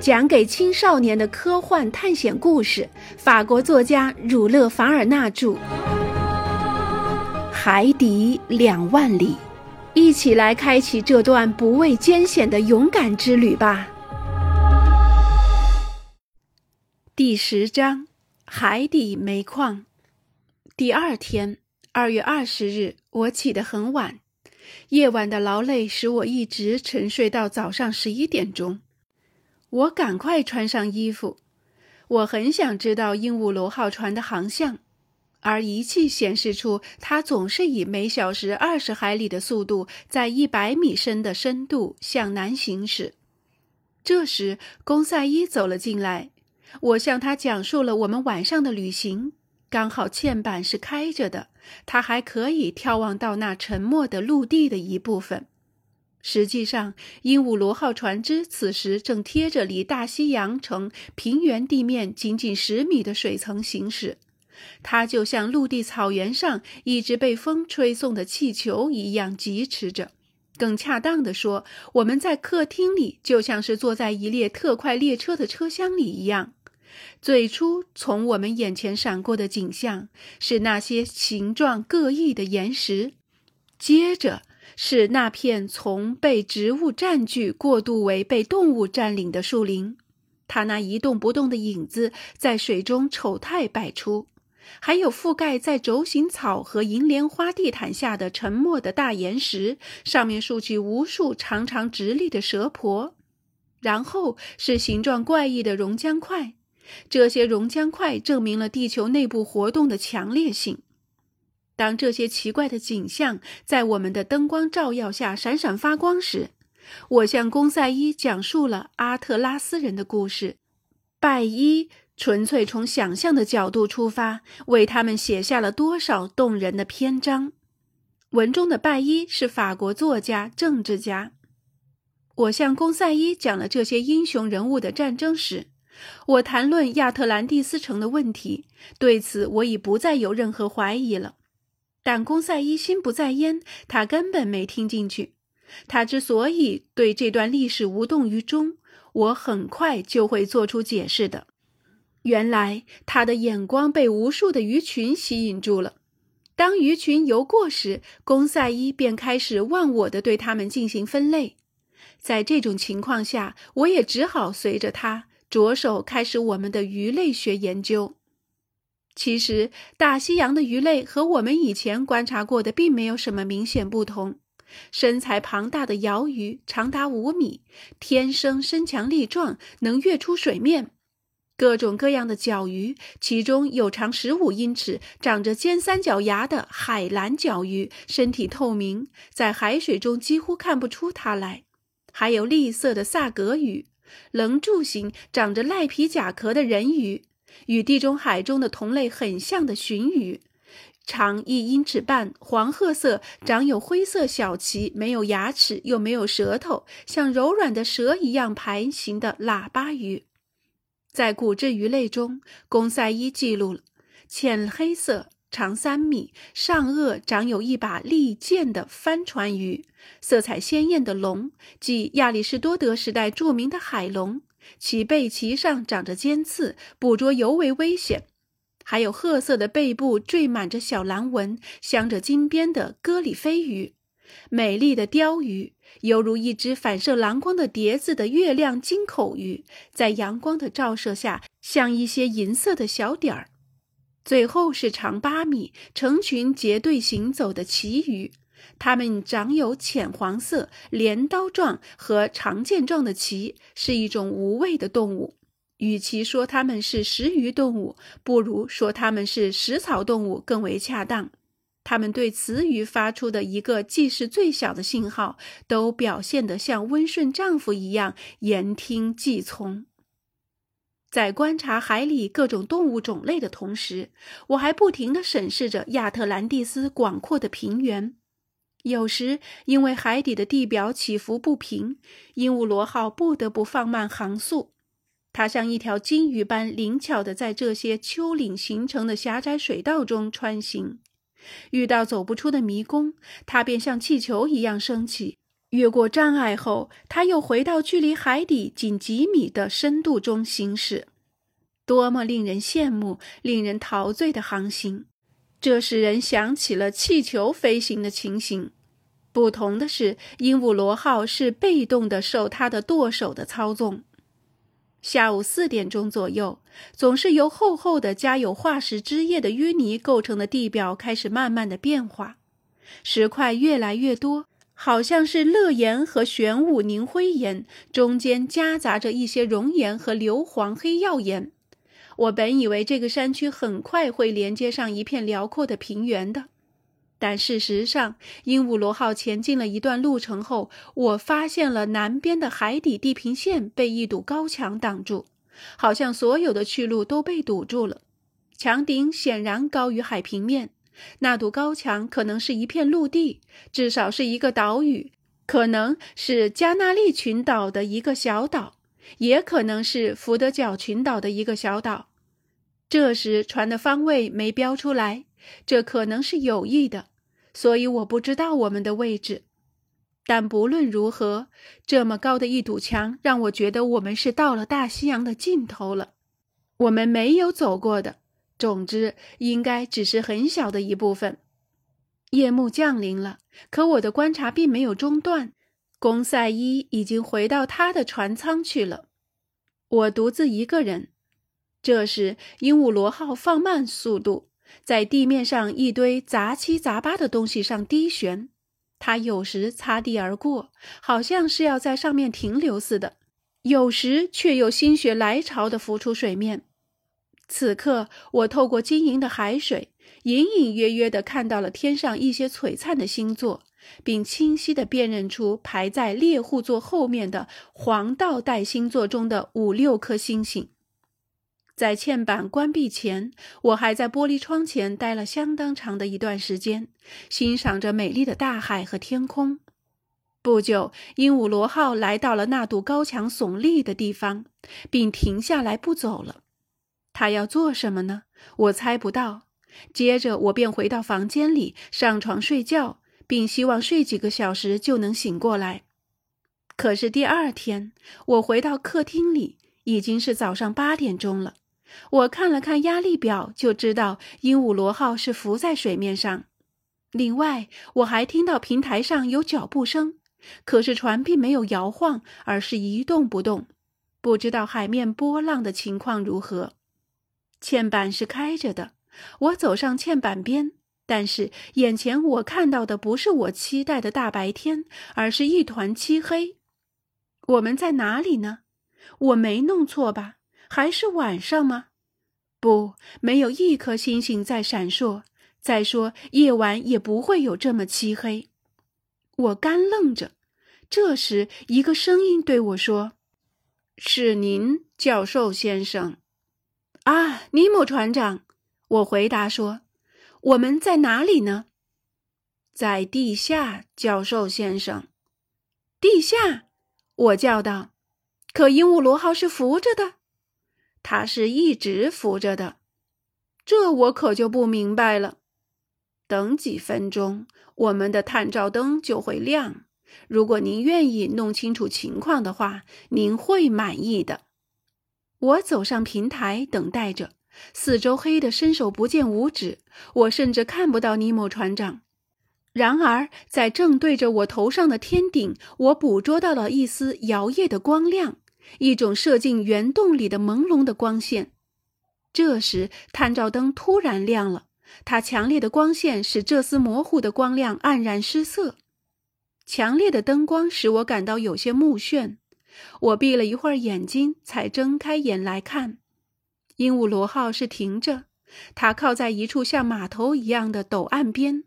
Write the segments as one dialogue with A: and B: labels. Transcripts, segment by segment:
A: 讲给青少年的科幻探险故事，法国作家儒勒·凡尔纳著，《海底两万里》，一起来开启这段不畏艰险的勇敢之旅吧。第十章：海底煤矿。第二天，二月二十日，我起得很晚，夜晚的劳累使我一直沉睡到早上十一点钟。我赶快穿上衣服，我很想知道鹦鹉螺号船的航向，而仪器显示出它总是以每小时二十海里的速度，在一百米深的深度向南行驶。这时，公赛伊走了进来，我向他讲述了我们晚上的旅行。刚好嵌板是开着的，他还可以眺望到那沉没的陆地的一部分。实际上，鹦鹉螺号船只此时正贴着离大西洋城平原地面仅仅十米的水层行驶，它就像陆地草原上一只被风吹送的气球一样疾驰着。更恰当的说，我们在客厅里就像是坐在一列特快列车的车厢里一样。最初从我们眼前闪过的景象是那些形状各异的岩石，接着。是那片从被植物占据过渡为被动物占领的树林，它那一动不动的影子在水中丑态百出；还有覆盖在轴形草和银莲花地毯下的沉默的大岩石，上面竖起无数长长直立的蛇婆；然后是形状怪异的熔浆块，这些熔浆块证明了地球内部活动的强烈性。当这些奇怪的景象在我们的灯光照耀下闪闪发光时，我向公赛伊讲述了阿特拉斯人的故事。拜伊纯粹从想象的角度出发，为他们写下了多少动人的篇章。文中的拜伊是法国作家、政治家。我向公赛伊讲了这些英雄人物的战争史，我谈论亚特兰蒂斯城的问题，对此我已不再有任何怀疑了。但公赛伊心不在焉，他根本没听进去。他之所以对这段历史无动于衷，我很快就会做出解释的。原来他的眼光被无数的鱼群吸引住了。当鱼群游过时，公赛伊便开始忘我的对他们进行分类。在这种情况下，我也只好随着他着手开始我们的鱼类学研究。其实，大西洋的鱼类和我们以前观察过的并没有什么明显不同。身材庞大的鳐鱼长达五米，天生身强力壮，能跃出水面；各种各样的角鱼，其中有长十五英尺、长着尖三角牙的海蓝角鱼，身体透明，在海水中几乎看不出它来；还有栗色的萨格鱼，棱柱形、长着赖皮甲壳的人鱼。与地中海中的同类很像的鲟鱼，长一英尺半，黄褐色，长有灰色小鳍，没有牙齿，又没有舌头，像柔软的蛇一样盘行的喇叭鱼。在骨质鱼类中，公赛伊记录了浅黑色、长三米、上颚长有一把利剑的帆船鱼，色彩鲜艳的龙，即亚里士多德时代著名的海龙。其背鳍上长着尖刺，捕捉尤为危险。还有褐色的背部缀满着小蓝纹、镶着金边的歌里飞鱼，美丽的鲷鱼，犹如一只反射蓝光的碟子的月亮金口鱼，在阳光的照射下像一些银色的小点儿。最后是长八米、成群结队行走的旗鱼。它们长有浅黄色、镰刀状和长剑状的鳍，是一种无胃的动物。与其说它们是食鱼动物，不如说它们是食草动物更为恰当。它们对雌鱼发出的一个既是最小的信号，都表现得像温顺丈夫一样言听计从。在观察海里各种动物种类的同时，我还不停地审视着亚特兰蒂斯广阔的平原。有时，因为海底的地表起伏不平，鹦鹉螺号不得不放慢航速。它像一条金鱼般灵巧地在这些丘陵形成的狭窄水道中穿行。遇到走不出的迷宫，它便像气球一样升起，越过障碍后，它又回到距离海底仅几米的深度中行驶，多么令人羡慕、令人陶醉的航行！这使人想起了气球飞行的情形。不同的是，鹦鹉螺号是被动的受它的舵手的操纵。下午四点钟左右，总是由厚厚的加有化石汁液的淤泥构成的地表开始慢慢的变化，石块越来越多，好像是乐岩和玄武凝灰岩，中间夹杂着一些熔岩和硫磺黑曜岩。我本以为这个山区很快会连接上一片辽阔的平原的。但事实上，鹦鹉螺号前进了一段路程后，我发现了南边的海底地平线被一堵高墙挡住，好像所有的去路都被堵住了。墙顶显然高于海平面，那堵高墙可能是一片陆地，至少是一个岛屿，可能是加纳利群岛的一个小岛，也可能是福德角群岛的一个小岛。这时船的方位没标出来。这可能是有意的，所以我不知道我们的位置。但不论如何，这么高的一堵墙让我觉得我们是到了大西洋的尽头了。我们没有走过的，总之应该只是很小的一部分。夜幕降临了，可我的观察并没有中断。公赛伊已经回到他的船舱去了，我独自一个人。这时，鹦鹉螺号放慢速度。在地面上一堆杂七杂八的东西上低旋，它有时擦地而过，好像是要在上面停留似的；有时却又心血来潮地浮出水面。此刻，我透过晶莹的海水，隐隐约约地看到了天上一些璀璨的星座，并清晰地辨认出排在猎户座后面的黄道带星座中的五六颗星星。在嵌板关闭前，我还在玻璃窗前待了相当长的一段时间，欣赏着美丽的大海和天空。不久，鹦鹉螺号来到了那堵高墙耸立的地方，并停下来不走了。他要做什么呢？我猜不到。接着，我便回到房间里上床睡觉，并希望睡几个小时就能醒过来。可是第二天，我回到客厅里，已经是早上八点钟了。我看了看压力表，就知道鹦鹉螺号是浮在水面上。另外，我还听到平台上有脚步声，可是船并没有摇晃，而是一动不动。不知道海面波浪的情况如何。嵌板是开着的，我走上嵌板边，但是眼前我看到的不是我期待的大白天，而是一团漆黑。我们在哪里呢？我没弄错吧？还是晚上吗？不，没有一颗星星在闪烁。再说，夜晚也不会有这么漆黑。我干愣着。这时，一个声音对我说：“是您，教授先生。”啊，尼莫船长。我回答说：“我们在哪里呢？”在地下，教授先生。地下，我叫道：“可鹦鹉螺号是浮着的。”它是一直浮着的，这我可就不明白了。等几分钟，我们的探照灯就会亮。如果您愿意弄清楚情况的话，您会满意的。我走上平台，等待着。四周黑的伸手不见五指，我甚至看不到尼莫船长。然而，在正对着我头上的天顶，我捕捉到了一丝摇曳的光亮。一种射进圆洞里的朦胧的光线。这时，探照灯突然亮了，它强烈的光线使这丝模糊的光亮黯然失色。强烈的灯光使我感到有些目眩，我闭了一会儿眼睛，才睁开眼来看。鹦鹉螺号是停着，它靠在一处像码头一样的陡岸边。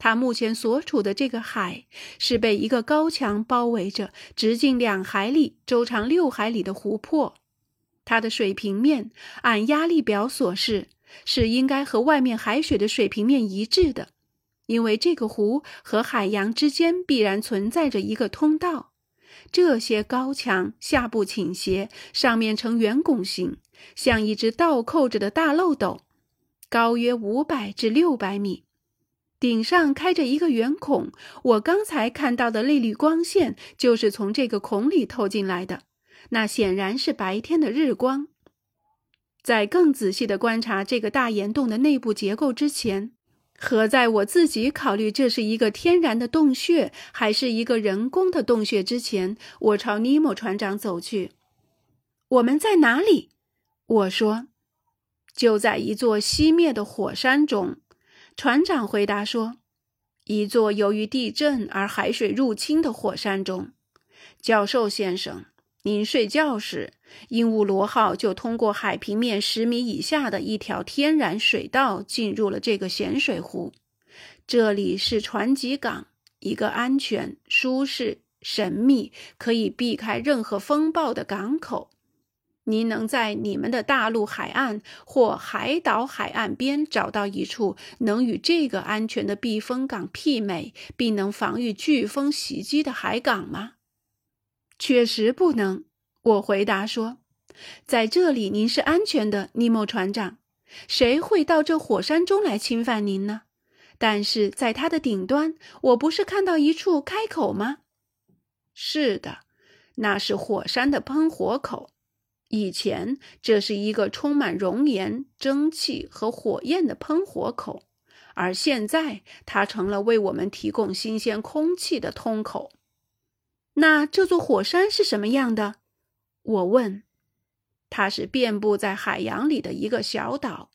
A: 他目前所处的这个海是被一个高墙包围着，直径两海里、周长六海里的湖泊。它的水平面按压力表所示是应该和外面海水的水平面一致的，因为这个湖和海洋之间必然存在着一个通道。这些高墙下部倾斜，上面呈圆拱形，像一只倒扣着的大漏斗，高约五百至六百米。顶上开着一个圆孔，我刚才看到的那缕光线就是从这个孔里透进来的。那显然是白天的日光。在更仔细的观察这个大岩洞的内部结构之前，和在我自己考虑这是一个天然的洞穴还是一个人工的洞穴之前，我朝尼莫船长走去。我们在哪里？我说：“就在一座熄灭的火山中。”船长回答说：“一座由于地震而海水入侵的火山中。”教授先生，您睡觉时，鹦鹉螺号就通过海平面十米以下的一条天然水道进入了这个咸水湖。这里是船级港，一个安全、舒适、神秘、可以避开任何风暴的港口。您能在你们的大陆海岸或海岛海岸边找到一处能与这个安全的避风港媲美，并能防御飓风袭击的海港吗？确实不能。我回答说：“在这里您是安全的，尼莫船长。谁会到这火山中来侵犯您呢？但是在它的顶端，我不是看到一处开口吗？是的，那是火山的喷火口。”以前，这是一个充满熔岩、蒸汽和火焰的喷火口，而现在它成了为我们提供新鲜空气的通口。那这座火山是什么样的？我问。它是遍布在海洋里的一个小岛。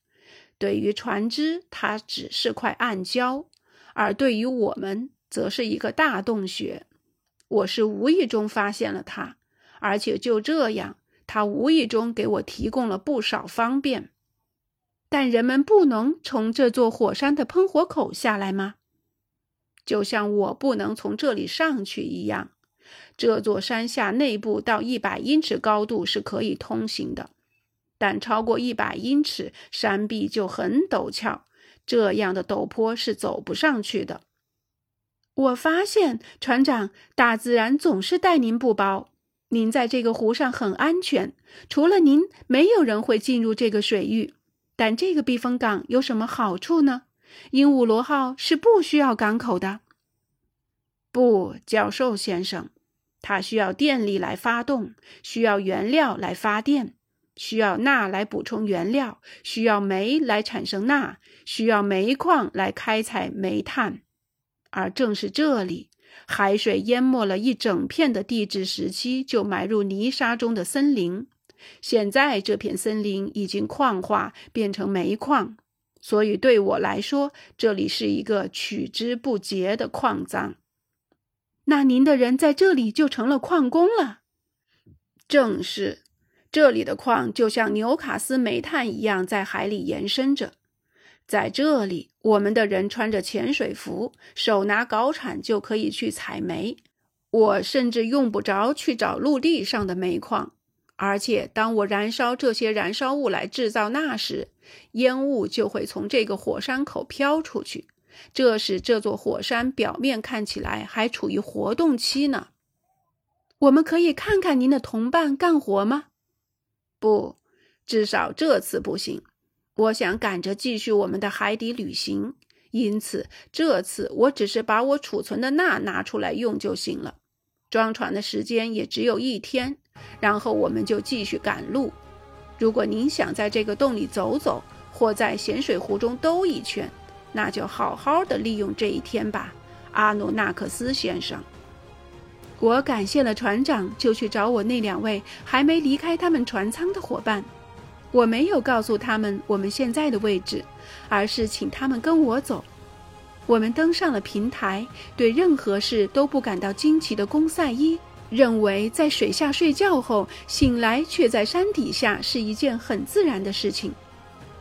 A: 对于船只，它只是块暗礁；而对于我们，则是一个大洞穴。我是无意中发现了它，而且就这样。他无意中给我提供了不少方便，但人们不能从这座火山的喷火口下来吗？就像我不能从这里上去一样。这座山下内部到一百英尺高度是可以通行的，但超过一百英尺，山壁就很陡峭，这样的陡坡是走不上去的。我发现，船长，大自然总是待您不薄。您在这个湖上很安全，除了您，没有人会进入这个水域。但这个避风港有什么好处呢？鹦鹉螺号是不需要港口的。不，教授先生，它需要电力来发动，需要原料来发电，需要钠来补充原料，需要煤来产生钠，需要煤矿来开采煤炭。而正是这里。海水淹没了一整片的地质时期，就埋入泥沙中的森林。现在这片森林已经矿化，变成煤矿，所以对我来说，这里是一个取之不竭的矿藏。那您的人在这里就成了矿工了。正是，这里的矿就像纽卡斯煤炭一样，在海里延伸着。在这里，我们的人穿着潜水服，手拿镐铲就可以去采煤。我甚至用不着去找陆地上的煤矿。而且，当我燃烧这些燃烧物来制造钠时，烟雾就会从这个火山口飘出去，这使这座火山表面看起来还处于活动期呢。我们可以看看您的同伴干活吗？不，至少这次不行。我想赶着继续我们的海底旅行，因此这次我只是把我储存的钠拿出来用就行了。装船的时间也只有一天，然后我们就继续赶路。如果您想在这个洞里走走，或在咸水湖中兜一圈，那就好好的利用这一天吧，阿努纳克斯先生。我感谢了船长，就去找我那两位还没离开他们船舱的伙伴。我没有告诉他们我们现在的位置，而是请他们跟我走。我们登上了平台，对任何事都不感到惊奇的公赛伊认为，在水下睡觉后醒来却在山底下是一件很自然的事情，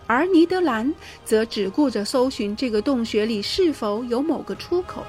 A: 而尼德兰则只顾着搜寻这个洞穴里是否有某个出口。